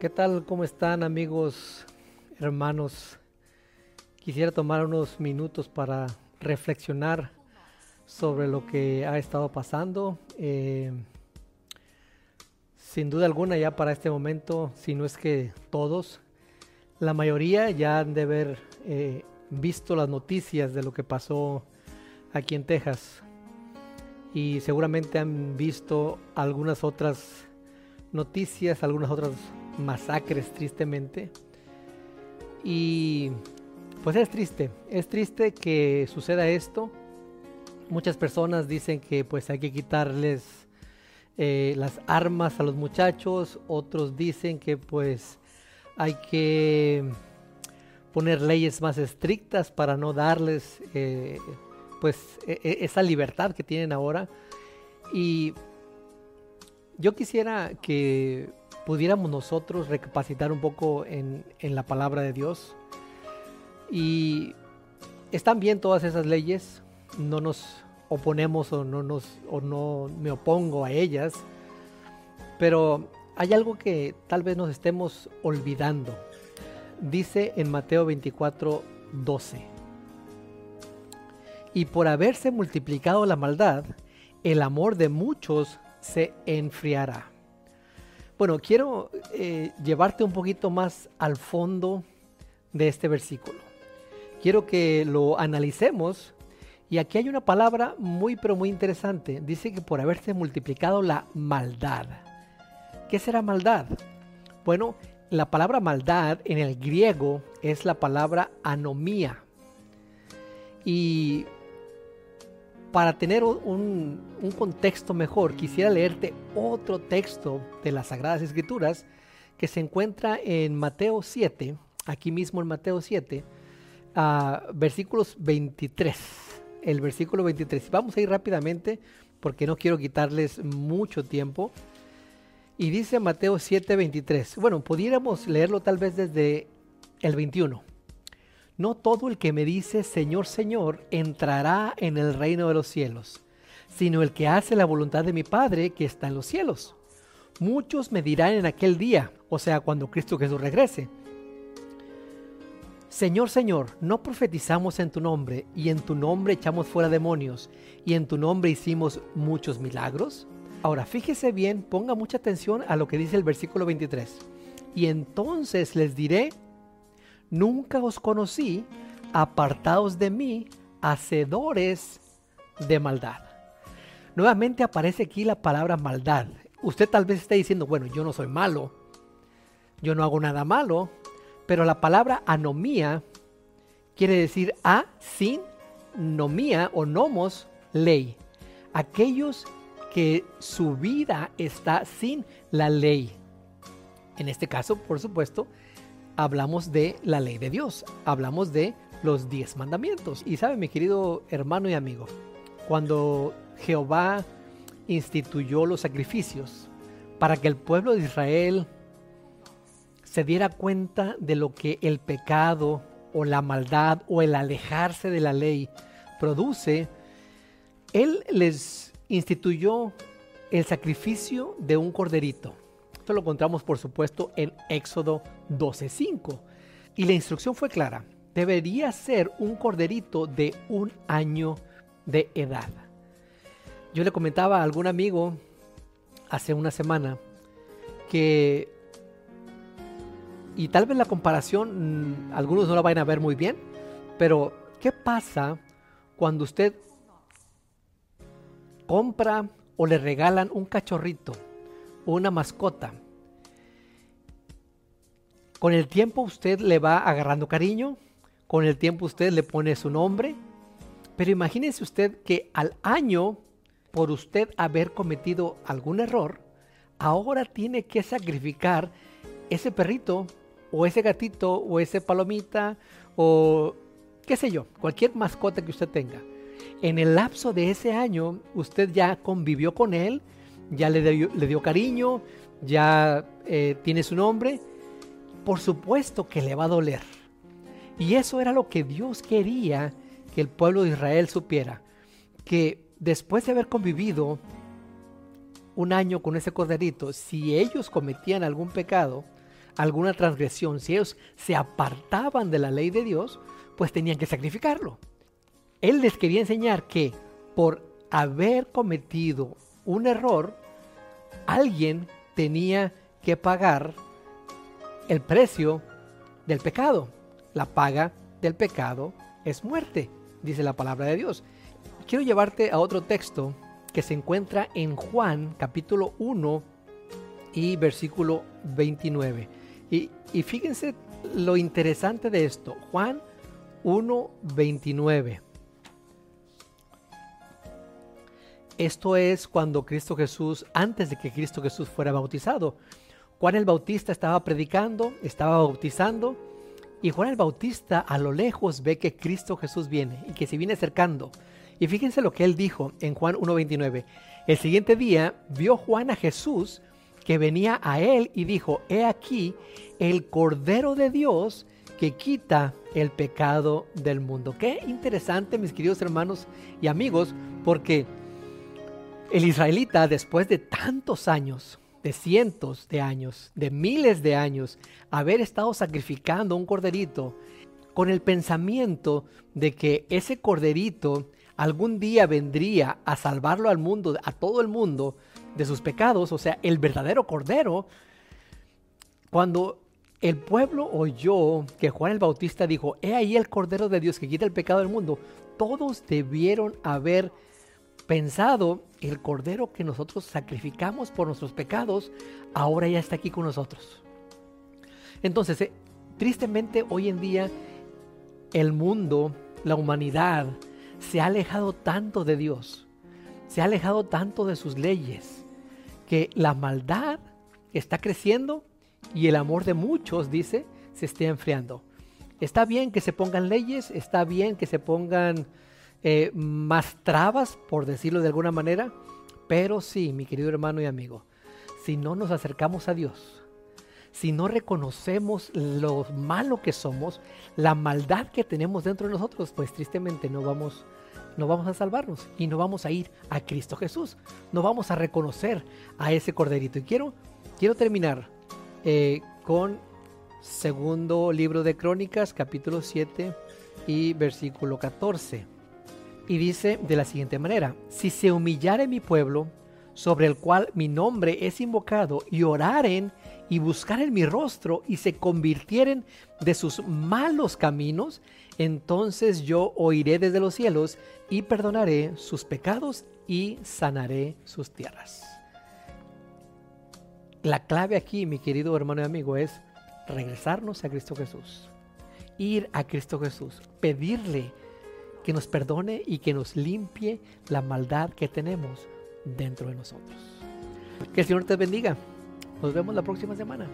¿Qué tal? ¿Cómo están amigos, hermanos? Quisiera tomar unos minutos para reflexionar sobre lo que ha estado pasando. Eh, sin duda alguna ya para este momento, si no es que todos, la mayoría ya han de haber eh, visto las noticias de lo que pasó aquí en Texas y seguramente han visto algunas otras noticias, algunas otras masacres tristemente. Y pues es triste, es triste que suceda esto. Muchas personas dicen que pues hay que quitarles eh, las armas a los muchachos, otros dicen que pues hay que poner leyes más estrictas para no darles eh, pues e, e, esa libertad que tienen ahora. Y yo quisiera que pudiéramos nosotros recapacitar un poco en, la palabra de Dios. Y están bien todas esas leyes, no nos oponemos o no nos o no me opongo a ellas, pero hay algo que tal vez nos estemos olvidando. Dice en Mateo 24, 12. Y por haberse multiplicado la maldad, el amor de muchos se enfriará. Bueno, quiero eh, llevarte un poquito más al fondo de este versículo. Quiero que lo analicemos y aquí hay una palabra muy pero muy interesante. Dice que por haberse multiplicado la maldad. ¿Qué será maldad? Bueno, la palabra maldad en el griego es la palabra anomía. Y para tener un, contexto mejor, quisiera leerte otro texto de las Sagradas Escrituras que se encuentra en Mateo 7, aquí mismo en Mateo 7, versículos 23. El versículo 23. Vamos a ir rápidamente porque no quiero quitarles mucho tiempo. Y dice Mateo 7, 23. Bueno, pudiéramos leerlo tal vez desde el 21. No todo el que me dice Señor, Señor entrará en el reino de los cielos, sino el que hace la voluntad de mi Padre que está en los cielos. Muchos me dirán en aquel día, o sea, cuando Cristo Jesús regrese, Señor, Señor, ¿no profetizamos en tu nombre y en tu nombre echamos fuera demonios y en tu nombre hicimos muchos milagros? Ahora, fíjese bien, ponga mucha atención a lo que dice el versículo 23. Y entonces les diré, nunca os conocí, apartados de mí, hacedores de maldad. Nuevamente aparece aquí la palabra maldad. Usted tal vez esté diciendo, bueno, yo no soy malo, yo no hago nada malo, pero la palabra anomía quiere decir a sin nomía o nomos ley. Aquellos que su vida está sin la ley. En este caso, por supuesto, hablamos de la ley de Dios, hablamos de los diez mandamientos. Y sabe, mi querido hermano y amigo, cuando Jehová instituyó los sacrificios para que el pueblo de Israel se diera cuenta de lo que el pecado o la maldad o el alejarse de la ley produce, Él les instituyó el sacrificio de un corderito lo encontramos, por supuesto, en Éxodo 12.5. Y la instrucción fue clara. Debería ser un corderito de un año de edad. Yo le comentaba a algún amigo hace una semana que, y tal vez la comparación, mm, algunos no la vayan a ver muy bien, pero ¿qué pasa cuando usted compra o le regalan un cachorrito una mascota. Con el tiempo usted le va agarrando cariño, con el tiempo usted le pone su nombre, pero imagínese usted que al año, por usted haber cometido algún error, ahora tiene que sacrificar ese perrito o ese gatito o ese palomita o qué sé yo, cualquier mascota que usted tenga. En el lapso de ese año usted ya convivió con él, ya le dio, cariño, ya eh, tiene su nombre, por supuesto que le va a doler. Y eso era lo que Dios quería que el pueblo de Israel supiera, que después de haber convivido un año con ese corderito, si ellos cometían algún pecado, alguna transgresión, si ellos se apartaban de la ley de Dios, pues tenían que sacrificarlo. Él les quería enseñar que por haber cometido un error, alguien tenía que pagar el precio del pecado. La paga del pecado es muerte, dice la palabra de Dios. Quiero llevarte a otro texto que se encuentra en Juan capítulo 1 y versículo 29. Y, y fíjense lo interesante de esto. Juan 1, 29. Esto es cuando Cristo Jesús, antes de que Cristo Jesús fuera bautizado, Juan el Bautista estaba predicando, estaba bautizando, y Juan el Bautista a lo lejos ve que Cristo Jesús viene y que se viene acercando. Y fíjense lo que él dijo en Juan 1.29. El siguiente día vio Juan a Jesús que venía a él y dijo, he aquí el Cordero de Dios que quita el pecado del mundo. Qué interesante, mis queridos hermanos y amigos, porque el israelita, después de tantos años, de cientos de años, de miles de años, haber estado sacrificando un corderito, con el pensamiento de que ese corderito algún día vendría a salvarlo al mundo, a todo el mundo, de sus pecados, o sea, el verdadero cordero, cuando el pueblo oyó que Juan el Bautista dijo, he ahí el cordero de Dios que quita el pecado del mundo, todos debieron haber pensado, el cordero que nosotros sacrificamos por nuestros pecados, ahora ya está aquí con nosotros. Entonces, eh, tristemente hoy en día, el mundo, la humanidad, se ha alejado tanto de Dios, se ha alejado tanto de sus leyes, que la maldad está creciendo y el amor de muchos, dice, se está enfriando. Está bien que se pongan leyes, está bien que se pongan eh, más trabas, por decirlo de alguna manera, pero sí, mi querido hermano y amigo, si no nos acercamos a Dios, si no reconocemos lo malo que somos, la maldad que tenemos dentro de nosotros, pues tristemente no vamos no vamos a salvarnos y no vamos a ir a Cristo Jesús. No vamos a reconocer a ese corderito. Y quiero, quiero terminar eh, con segundo libro de Crónicas, capítulo 7 y versículo 14. Y dice de la siguiente manera, si se humillare mi pueblo, sobre el cual mi nombre es invocado, y oraren y buscaren mi rostro y se convirtieren de sus malos caminos, entonces yo oiré desde los cielos y perdonaré sus pecados y sanaré sus tierras. La clave aquí, mi querido hermano y amigo, es regresarnos a Cristo Jesús. Ir a Cristo Jesús, pedirle que nos perdone y que nos limpie la maldad que tenemos dentro de nosotros. Que el Señor te bendiga. Nos vemos la próxima semana.